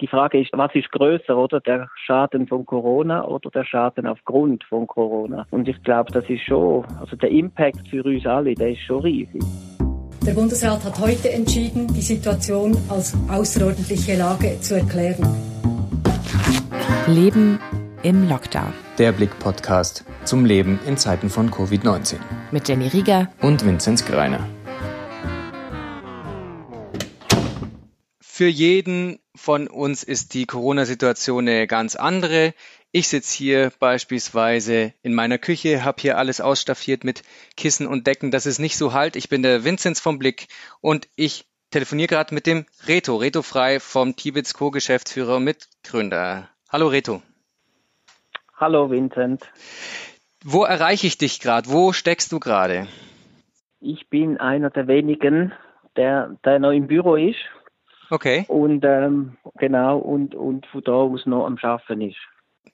Die Frage ist, was ist größer, oder der Schaden von Corona oder der Schaden aufgrund von Corona? Und ich glaube, das ist schon, also der Impact für uns alle, der ist schon riesig. Der Bundesrat hat heute entschieden, die Situation als außerordentliche Lage zu erklären. Leben im Lockdown. Der Blick-Podcast zum Leben in Zeiten von Covid-19. Mit Jenny Rieger und Vinzenz Greiner. Für jeden von uns ist die Corona-Situation eine ganz andere. Ich sitze hier beispielsweise in meiner Küche, habe hier alles ausstaffiert mit Kissen und Decken, dass es nicht so halt. Ich bin der Vinzenz vom Blick und ich telefoniere gerade mit dem Reto, Reto Frei vom Tibets Co-Geschäftsführer und Mitgründer. Hallo Reto. Hallo Vincent. Wo erreiche ich dich gerade? Wo steckst du gerade? Ich bin einer der wenigen, der, der noch im Büro ist. Okay. Und ähm, genau, und, und von da aus noch am Schaffen ist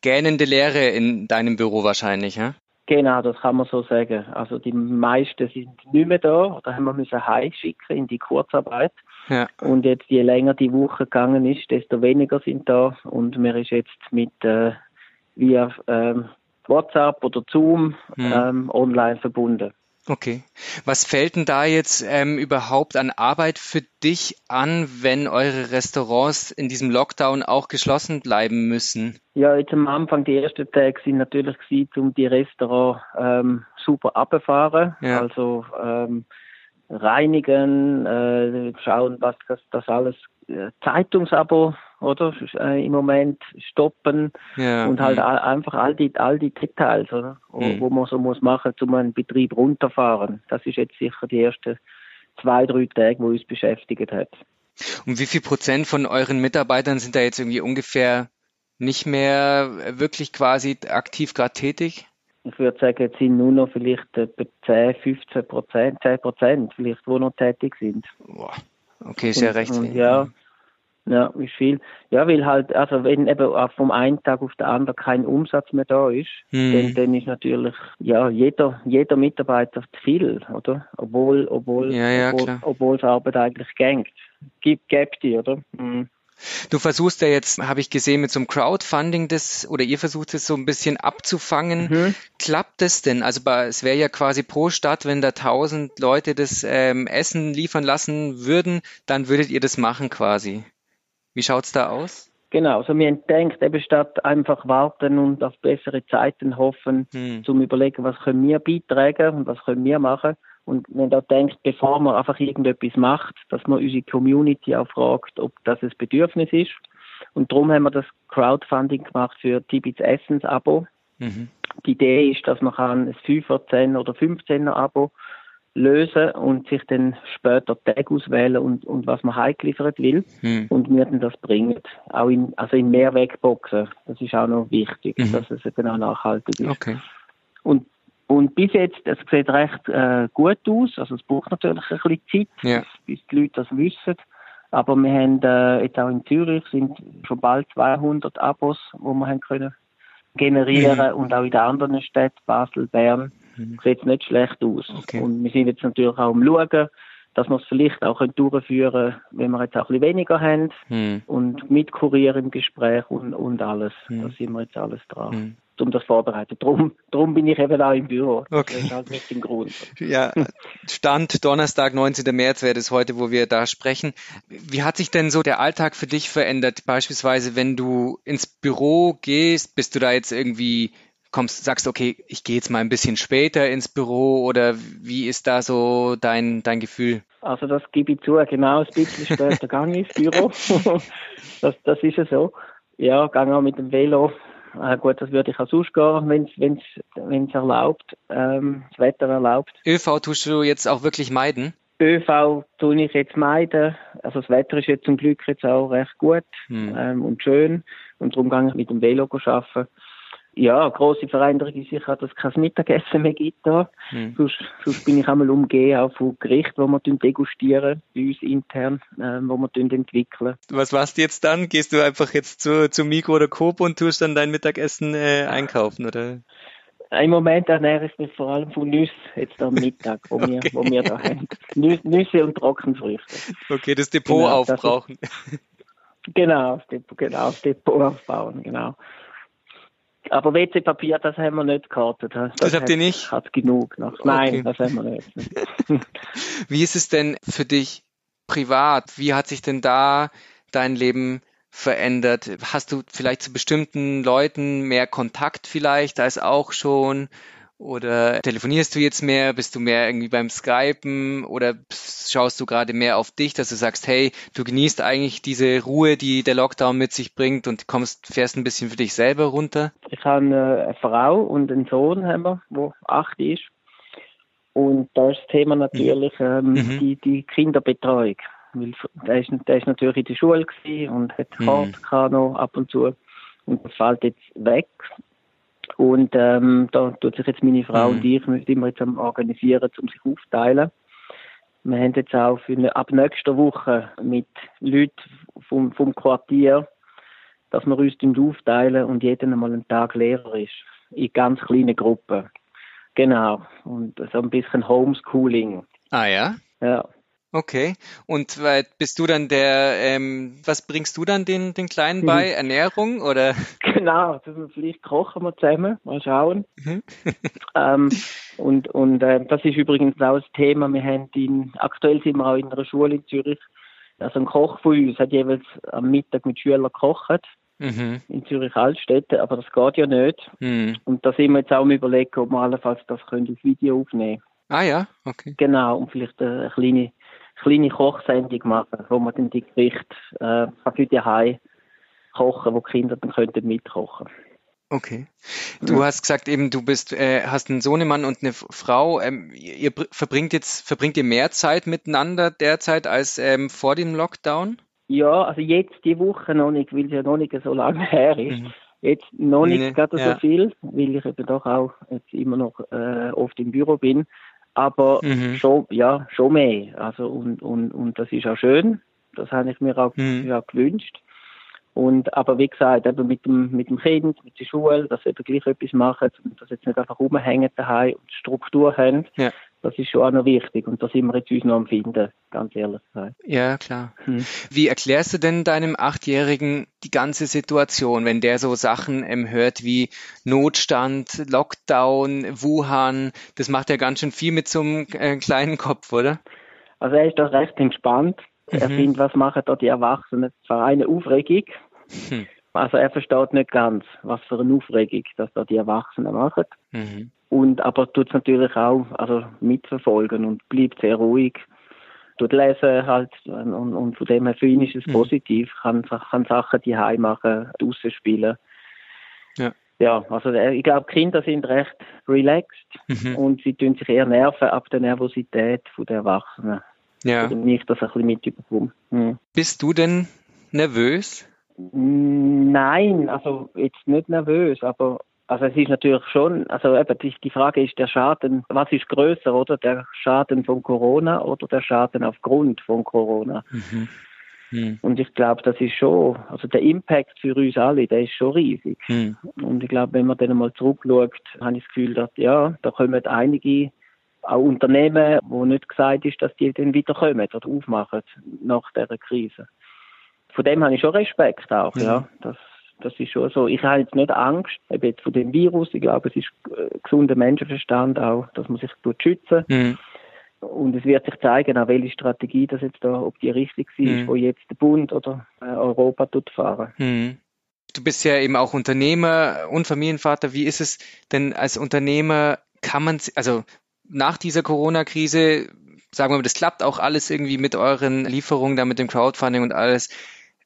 gähnende Leere in deinem Büro wahrscheinlich, ja? Genau, das kann man so sagen. Also die meisten sind nicht mehr da oder haben wir müssen heimschicken in die Kurzarbeit. Ja. Und jetzt je länger die Woche gegangen ist, desto weniger sind da und mir ist jetzt mit äh, via ähm, WhatsApp oder Zoom hm. ähm, online verbunden. Okay. Was fällt denn da jetzt ähm, überhaupt an Arbeit für dich an, wenn eure Restaurants in diesem Lockdown auch geschlossen bleiben müssen? Ja, jetzt am Anfang, die ersten Tage sind natürlich gewesen, um die Restaurants ähm, super abzufahren. Ja. Also ähm, reinigen, äh, schauen, was das, das alles äh, Zeitungsabo oder äh, im Moment stoppen ja, und halt all, einfach all die all die Details, oder? Mhm. wo man so muss machen, um einen Betrieb runterfahren. Das ist jetzt sicher die ersten zwei drei Tage, wo uns beschäftigt hat. Und wie viel Prozent von euren Mitarbeitern sind da jetzt irgendwie ungefähr nicht mehr wirklich quasi aktiv gerade tätig? Ich würde sagen, jetzt sind nur noch vielleicht etwa 10, 15 Prozent, 10 Prozent vielleicht, wo noch tätig sind. Boah. Okay, ist ja recht. Und, ja, ja, ist viel. Ja, weil halt, also wenn eben vom einen Tag auf den anderen kein Umsatz mehr da ist, hm. dann, dann ist natürlich, ja, jeder, jeder Mitarbeiter zu viel, oder? Obwohl, obwohl, ja, ja, obwohl, obwohl es Arbeit eigentlich gängt. Gibt, gibt die, oder? Hm. Du versuchst ja jetzt, habe ich gesehen, mit so einem Crowdfunding das, oder ihr versucht es so ein bisschen abzufangen. Mhm. Klappt das denn? Also es wäre ja quasi pro Stadt, wenn da tausend Leute das ähm, Essen liefern lassen würden, dann würdet ihr das machen quasi. Wie schaut's da aus? Genau, also wir denkt eben statt einfach warten und auf bessere Zeiten hoffen, hm. zum überlegen, was können wir beitragen und was können wir machen. Und wenn da denkt, bevor man einfach irgendetwas macht, dass man unsere Community auch fragt, ob das ein Bedürfnis ist. Und darum haben wir das Crowdfunding gemacht für Tibits Essens-Abo. Mhm. Die Idee ist, dass man kann ein 5er, 10 oder 15er Abo lösen und sich dann später Tag auswählen und, und was man heimgeliefert will hm. und mir dann das bringt. Auch in, also in Mehrwegboxen. Das ist auch noch wichtig, mhm. dass es eben auch nachhaltig ist. Okay. Und, und bis jetzt, es sieht recht äh, gut aus. Also es braucht natürlich ein bisschen Zeit, ja. bis die Leute das wissen. Aber wir haben äh, jetzt auch in Zürich sind schon bald 200 Abos, wo wir haben können generieren mhm. und auch in den anderen Städten, Basel, Bern, mhm. sieht es nicht schlecht aus. Okay. Und wir sind jetzt natürlich auch am Schauen, dass wir es vielleicht auch durchführen können, wenn wir jetzt auch ein bisschen weniger haben mhm. und mit Kurier im Gespräch und, und alles. Mhm. Da sind wir jetzt alles dran. Mhm um das vorbereiten. Drum, drum bin ich eben auch im Büro. Okay. Das ist halt nicht im Grund. Ja, Stand Donnerstag, 19. März wäre das heute, wo wir da sprechen. Wie hat sich denn so der Alltag für dich verändert? Beispielsweise, wenn du ins Büro gehst, bist du da jetzt irgendwie kommst, sagst, okay, ich gehe jetzt mal ein bisschen später ins Büro oder wie ist da so dein, dein Gefühl? Also das gebe ich zu, genau, ein bisschen später ich ins Büro. das, das ist ja so. Ja, gehe auch mit dem Velo. Äh, gut, das würde ich auch sonst gehen, wenn es erlaubt, ähm, das Wetter erlaubt. ÖV tust du jetzt auch wirklich meiden? ÖV tue ich jetzt meiden. Also das Wetter ist jetzt zum Glück jetzt auch recht gut hm. ähm, und schön und darum gehe ich mit dem Velo arbeiten. Ja, große Veränderung ist sicher, dass es kein Mittagessen mehr gibt da. Hm. Sonst, sonst bin ich einmal umgehen auch von Gerichten, die wir degustieren, bei uns intern, äh, wo wir entwickeln. Was machst du jetzt dann? Gehst du einfach jetzt zu, zu Mikro oder Coop und tust dann dein Mittagessen äh, einkaufen, oder? Im Moment ernähre ich mich vor allem von Nüssen, jetzt am Mittag, wo, okay. wir, wo wir da haben. Nüsse und Trockenfrüchte. Okay, das Depot genau, aufbrauchen. Ist, Genau, das Depot, genau, das Depot aufbauen, genau. Aber WC-Papier, das haben wir nicht gekartet. Das, das habt ihr nicht? Hat genug noch. Nein, okay. das haben wir nicht. Wie ist es denn für dich privat? Wie hat sich denn da dein Leben verändert? Hast du vielleicht zu bestimmten Leuten mehr Kontakt vielleicht als auch schon? Oder telefonierst du jetzt mehr? Bist du mehr irgendwie beim Skypen? Oder schaust du gerade mehr auf dich, dass du sagst, hey, du genießt eigentlich diese Ruhe, die der Lockdown mit sich bringt und kommst, fährst ein bisschen für dich selber runter? Ich habe eine Frau und einen Sohn, haben wir, der acht ist. Und da ist das Thema natürlich ähm, mhm. die, die Kinderbetreuung. Weil der ist, der ist natürlich in der Schule und hat mhm. noch ab und zu. Und das fällt jetzt weg. Und ähm, da tut sich jetzt meine Frau mhm. und ich sind immer jetzt am organisieren, um sich aufteilen. Wir haben jetzt auch für eine, ab nächster Woche mit Leuten vom, vom Quartier, dass wir uns aufteilen und jeder einmal einen Tag Lehrer ist. In ganz kleinen Gruppen. Genau. Und so ein bisschen Homeschooling. Ah ja? Ja. Okay. Und bist du dann der, ähm, was bringst du dann den, den Kleinen bei? Mhm. Ernährung oder? Genau, vielleicht kochen wir zusammen, mal schauen. Mhm. ähm, und und äh, das ist übrigens auch das Thema. Wir haben in, aktuell sind wir auch in einer Schule in Zürich. Also ein Koch von uns hat jeweils am Mittag mit Schülern gekocht. Mhm. In Zürich Altstädte, aber das geht ja nicht. Mhm. Und da sind wir jetzt auch am überlegen, ob wir allenfalls das können auf Video aufnehmen können. Ah ja, okay. Genau, und vielleicht eine kleine kleine Kochsendung machen, wo man dann die Gerichte äh, für die Heim kochen, wo die Kinder dann könnten mitkochen. Okay. Du ja. hast gesagt eben, du bist, äh, hast einen Sohnemann und eine Frau. Ähm, ihr verbringt jetzt, verbringt ihr mehr Zeit miteinander derzeit als ähm, vor dem Lockdown? Ja, also jetzt die Woche noch nicht, weil es ja noch nicht so lange her ist. Mhm. Jetzt noch nicht nee, gerade ja. so viel, weil ich eben doch auch jetzt immer noch äh, oft im Büro bin aber mhm. schon, ja, schon mehr. Also, und, und, und das ist auch schön. Das habe ich mir auch mhm. ja, gewünscht. Und, aber wie gesagt, eben mit dem, mit dem Kind, mit der Schule, dass sie eben gleich etwas machen und dass jetzt nicht einfach rumhängen daheim und Struktur haben. Ja. Das ist schon auch noch wichtig und da sind wir jetzt uns noch am Finden, ganz ehrlich gesagt. Ja, klar. Hm. Wie erklärst du denn deinem Achtjährigen die ganze Situation, wenn der so Sachen ähm, hört wie Notstand, Lockdown, Wuhan? Das macht ja ganz schön viel mit so einem äh, kleinen Kopf, oder? Also er ist da recht entspannt. Mhm. Er findet, was machen da die Erwachsenen? Zwar eine Aufregung, hm. Also er versteht nicht ganz, was für eine Aufregung, dass da die Erwachsenen machen. Mhm. Und aber tut es natürlich auch also mitverfolgen und bleibt sehr ruhig. Tut lesen halt und, und von dem her für ihn ist es mhm. positiv, kann, kann Sachen die heim machen, draußen spielen. Ja. Ja, also ich glaube, Kinder sind recht relaxed mhm. und sie tun sich eher nerven ab der Nervosität der Erwachsenen. Ja. Oder nicht, dass er ein bisschen mit überkommt. Mhm. Bist du denn nervös? Nein, also jetzt nicht nervös, aber also es ist natürlich schon, also eben die, die Frage ist der Schaden, was ist größer, oder der Schaden von Corona oder der Schaden aufgrund von Corona? Mhm. Mhm. Und ich glaube, das ist schon, also der Impact für uns alle, der ist schon riesig. Mhm. Und ich glaube, wenn man dann mal zurückschaut, habe ich das Gefühl, dass ja, da kommen einige auch Unternehmen, wo nicht gesagt ist, dass die dann wieder kommen oder aufmachen nach dieser Krise von dem habe ich schon Respekt auch, mhm. ja. Das, das ist schon so. Ich habe jetzt nicht Angst eben jetzt von dem Virus. Ich glaube, es ist äh, gesunder Menschenverstand auch, dass man sich schützen. Mhm. Und es wird sich zeigen, auch welche Strategie das jetzt da, ob die richtig ist, mhm. wo jetzt der Bund oder äh, Europa tut fahren. Mhm. Du bist ja eben auch Unternehmer und Familienvater. Wie ist es denn als Unternehmer? Kann man, also nach dieser Corona-Krise, sagen wir mal, das klappt auch alles irgendwie mit euren Lieferungen, da mit dem Crowdfunding und alles.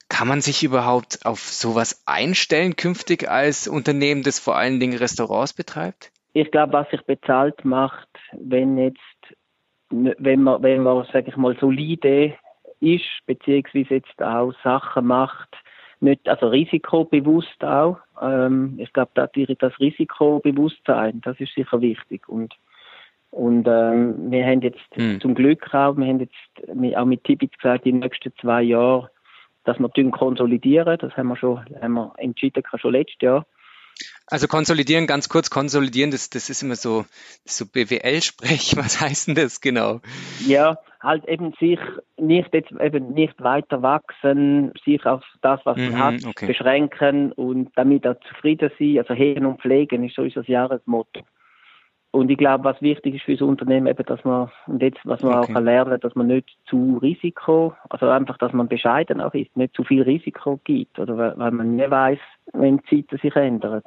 Kann man sich überhaupt auf sowas einstellen künftig als Unternehmen, das vor allen Dingen Restaurants betreibt? Ich glaube, was sich bezahlt macht, wenn jetzt, wenn man, wenn man, sage ich mal, solide ist, beziehungsweise jetzt auch Sachen macht, nicht, also risikobewusst auch. Ähm, ich glaube, da das Risikobewusstsein, das ist sicher wichtig und und ähm, wir haben jetzt mhm. zum Glück auch, wir haben jetzt auch mit Tibit gesagt, die nächsten zwei Jahre dass wir konsolidieren. Das haben wir schon, haben wir entschieden, schon letztes Jahr. Also konsolidieren, ganz kurz konsolidieren, das, das ist immer so, so BWL-Sprech. Was heißt denn das genau? Ja, halt eben sich nicht jetzt eben nicht weiter wachsen, sich auf das, was man mhm, hat, okay. beschränken und damit auch zufrieden sein. Also hegen und pflegen ist sowieso das Jahresmotto. Und ich glaube, was wichtig ist für das Unternehmen, eben, dass man, und jetzt, was man okay. auch lernen dass man nicht zu Risiko, also einfach, dass man bescheiden auch ist, nicht zu viel Risiko gibt, oder weil man nicht weiß, wenn die Zeiten sich ändern.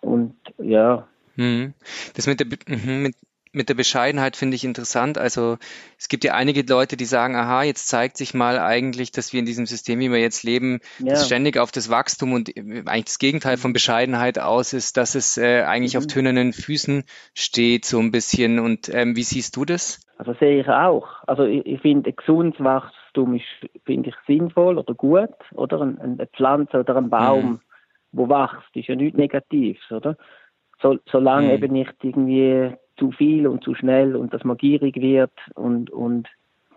Und ja. Mhm. Das mit der, mhm, mit, mit der Bescheidenheit finde ich interessant. Also es gibt ja einige Leute, die sagen, aha, jetzt zeigt sich mal eigentlich, dass wir in diesem System, wie wir jetzt leben, ja. das ständig auf das Wachstum und eigentlich das Gegenteil von Bescheidenheit aus ist, dass es äh, eigentlich mhm. auf tönernen Füßen steht, so ein bisschen. Und ähm, wie siehst du das? Also sehe ich auch. Also ich, ich finde, ein gesundes Wachstum ist, finde ich, sinnvoll oder gut, oder? Eine Pflanze oder ein Baum, mhm. wo wächst, ist ja nichts Negatives, oder? So, solange mhm. eben nicht irgendwie zu viel und zu schnell und dass man gierig wird und, und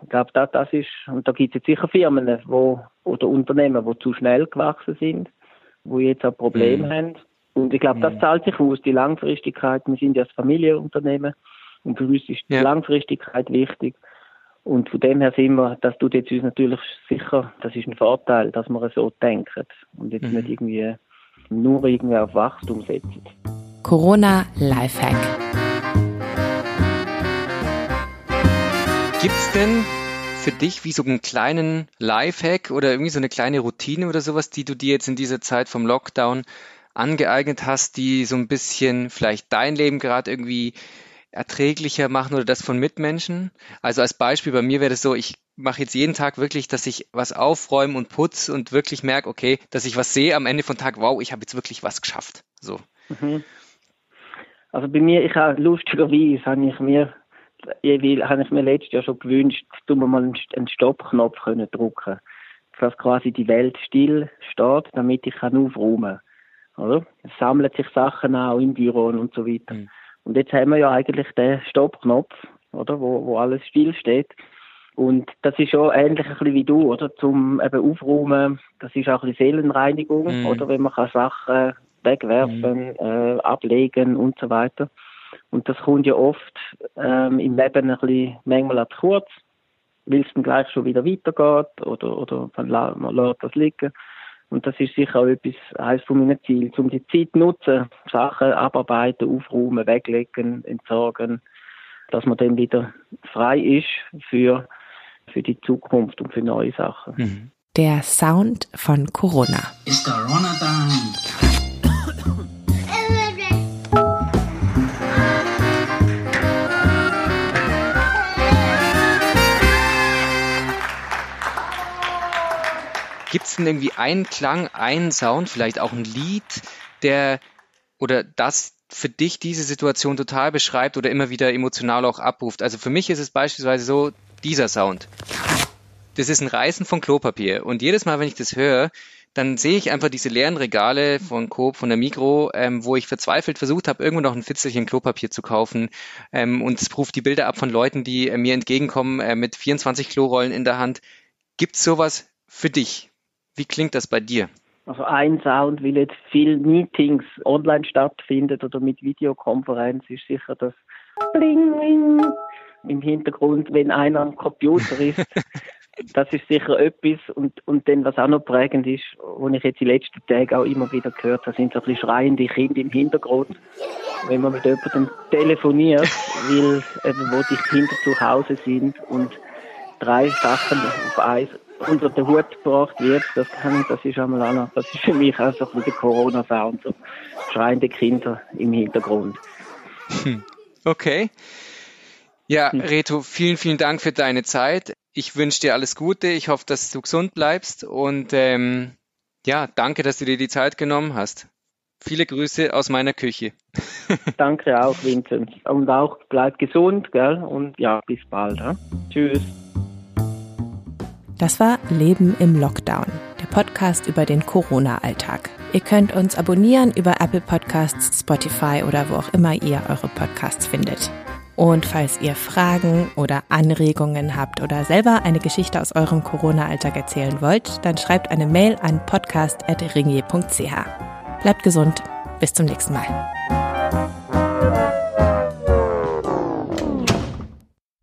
ich glaube, das, das ist, und da gibt es jetzt sicher Firmen wo, oder Unternehmen, die zu schnell gewachsen sind, wo jetzt auch Probleme mhm. haben. Und ich glaube, das mhm. zahlt sich aus, die Langfristigkeit. Wir sind ja das Familienunternehmen und für uns ist die ja. Langfristigkeit wichtig. Und von dem her sind wir, das tut jetzt uns natürlich sicher, das ist ein Vorteil, dass wir so denken und jetzt mhm. nicht irgendwie nur irgendwie auf Wachstum setzen. Corona Lifehack. Gibt's denn für dich wie so einen kleinen Lifehack oder irgendwie so eine kleine Routine oder sowas, die du dir jetzt in dieser Zeit vom Lockdown angeeignet hast, die so ein bisschen vielleicht dein Leben gerade irgendwie erträglicher machen oder das von Mitmenschen? Also als Beispiel bei mir wäre das so, ich mache jetzt jeden Tag wirklich, dass ich was aufräume und putze und wirklich merke, okay, dass ich was sehe am Ende von Tag, wow, ich habe jetzt wirklich was geschafft. So. Mhm. Also bei mir, ich habe lustigerweise, habe ich mir jeweils habe ich mir letztes Jahr schon gewünscht, dass wir mal einen Stoppknopf können drücken dass quasi die Welt still steht, damit ich kann aufräumen kann. Oder? Es sammeln sich Sachen auch im Büro und so weiter. Mhm. Und jetzt haben wir ja eigentlich den Stoppknopf, oder, wo, wo alles still steht. Und das ist schon ähnlich ein bisschen wie du, oder? Zum eben Aufräumen, das ist auch ein bisschen Seelenreinigung, mhm. oder? Wenn man kann Sachen wegwerfen, mhm. äh, ablegen und so weiter. Und das kommt ja oft ähm, im Leben ein bisschen manchmal zu kurz, weil es dann gleich schon wieder weitergeht oder, oder man, man lässt das liegen. Und das ist sicher auch etwas, eines von meinen Zielen, um die Zeit zu nutzen, Sachen abarbeiten, aufräumen, weglegen, entsorgen, dass man dann wieder frei ist für, für die Zukunft und für neue Sachen. Mhm. Der Sound von Corona. It's Corona time. Gibt es denn irgendwie einen Klang, einen Sound, vielleicht auch ein Lied, der oder das für dich diese Situation total beschreibt oder immer wieder emotional auch abruft? Also für mich ist es beispielsweise so, dieser Sound. Das ist ein Reißen von Klopapier. Und jedes Mal, wenn ich das höre, dann sehe ich einfach diese leeren Regale von Coop, von der Mikro, ähm, wo ich verzweifelt versucht habe, irgendwo noch ein Fitzelchen Klopapier zu kaufen. Ähm, und es ruft die Bilder ab von Leuten, die äh, mir entgegenkommen äh, mit 24 Klorollen in der Hand. Gibt es sowas für dich? Wie klingt das bei dir? Also ein Sound, weil jetzt viel Meetings online stattfindet oder mit Videokonferenz, ist sicher das Bling, Bling im Hintergrund, wenn einer am Computer ist. das ist sicher etwas. Und, und dann, was auch noch prägend ist, was ich jetzt die letzten Tage auch immer wieder gehört habe, sind so ein bisschen schreiende Kinder im Hintergrund. Wenn man mit jemandem telefoniert, weil eben, wo die Kinder zu Hause sind und drei Sachen auf eins unter den Hut gebracht wird, das kann das ist einmal auch noch, das ist für mich auch so ein bisschen Corona-Sound, so schreiende Kinder im Hintergrund. Hm. Okay. Ja, hm. Reto, vielen, vielen Dank für deine Zeit. Ich wünsche dir alles Gute. Ich hoffe, dass du gesund bleibst und ähm, ja, danke, dass du dir die Zeit genommen hast. Viele Grüße aus meiner Küche. danke auch, Vincent. Und auch bleib gesund, gell? Und ja, bis bald. Ja? Tschüss. Das war Leben im Lockdown, der Podcast über den Corona-Alltag. Ihr könnt uns abonnieren über Apple Podcasts, Spotify oder wo auch immer ihr eure Podcasts findet. Und falls ihr Fragen oder Anregungen habt oder selber eine Geschichte aus eurem Corona-Alltag erzählen wollt, dann schreibt eine Mail an podcast.ringier.ch. Bleibt gesund, bis zum nächsten Mal.